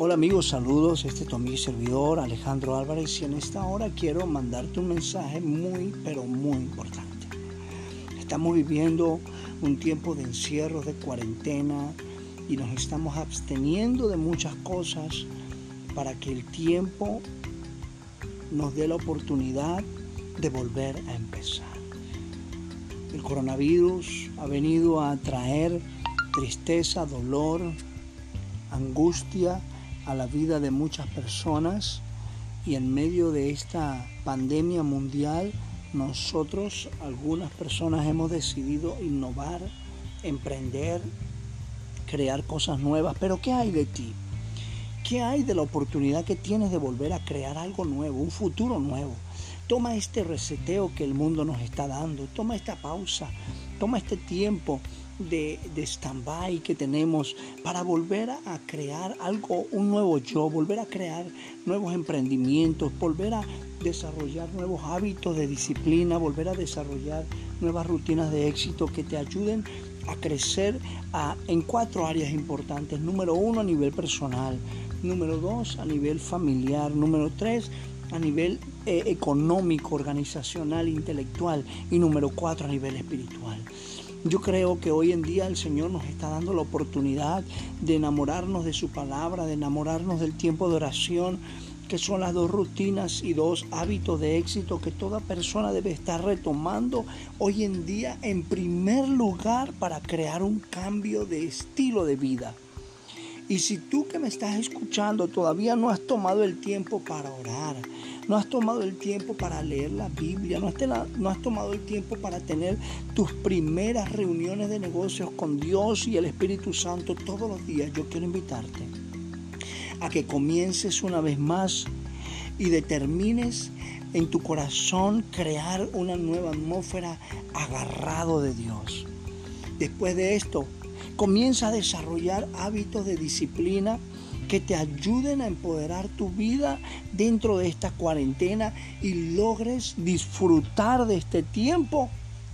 Hola amigos, saludos. Este es tu servidor Alejandro Álvarez y en esta hora quiero mandarte un mensaje muy, pero muy importante. Estamos viviendo un tiempo de encierros, de cuarentena y nos estamos absteniendo de muchas cosas para que el tiempo nos dé la oportunidad de volver a empezar. El coronavirus ha venido a traer tristeza, dolor, angustia a la vida de muchas personas y en medio de esta pandemia mundial nosotros, algunas personas hemos decidido innovar, emprender, crear cosas nuevas, pero ¿qué hay de ti? ¿Qué hay de la oportunidad que tienes de volver a crear algo nuevo, un futuro nuevo? Toma este reseteo que el mundo nos está dando, toma esta pausa, toma este tiempo de, de stand-by que tenemos para volver a crear algo, un nuevo yo, volver a crear nuevos emprendimientos, volver a desarrollar nuevos hábitos de disciplina, volver a desarrollar nuevas rutinas de éxito que te ayuden a crecer en cuatro áreas importantes. Número uno, a nivel personal. Número dos, a nivel familiar. Número tres, a nivel eh, económico, organizacional, intelectual. Y número cuatro, a nivel espiritual. Yo creo que hoy en día el Señor nos está dando la oportunidad de enamorarnos de su palabra, de enamorarnos del tiempo de oración, que son las dos rutinas y dos hábitos de éxito que toda persona debe estar retomando hoy en día en primer lugar para crear un cambio de estilo de vida. Y si tú que me estás escuchando todavía no has tomado el tiempo para orar, no has tomado el tiempo para leer la Biblia, no has, no has, tomado el tiempo para tener tus primeras reuniones de negocios con Dios y el Espíritu Santo todos los días, yo quiero invitarte a que comiences una vez más y determines en tu corazón crear una nueva atmósfera agarrado de Dios. Después de esto, comienza a desarrollar hábitos de disciplina que te ayuden a empoderar tu vida dentro de esta cuarentena y logres disfrutar de este tiempo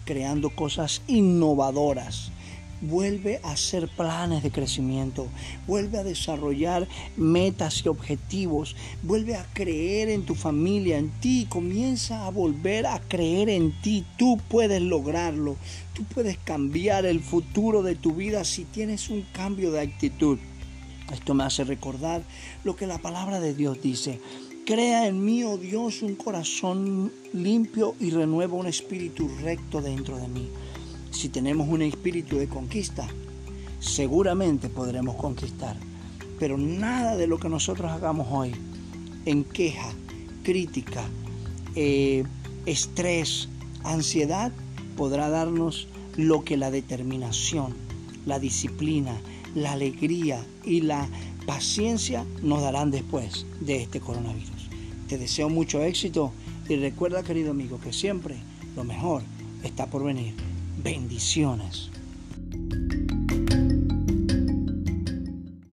creando cosas innovadoras vuelve a hacer planes de crecimiento, vuelve a desarrollar metas y objetivos, vuelve a creer en tu familia, en ti, comienza a volver a creer en ti, tú puedes lograrlo, tú puedes cambiar el futuro de tu vida si tienes un cambio de actitud. Esto me hace recordar lo que la palabra de Dios dice. Crea en mí, oh Dios, un corazón limpio y renueva un espíritu recto dentro de mí si tenemos un espíritu de conquista, seguramente podremos conquistar. Pero nada de lo que nosotros hagamos hoy en queja, crítica, eh, estrés, ansiedad, podrá darnos lo que la determinación, la disciplina, la alegría y la paciencia nos darán después de este coronavirus. Te deseo mucho éxito y recuerda, querido amigo, que siempre lo mejor está por venir bendiciones.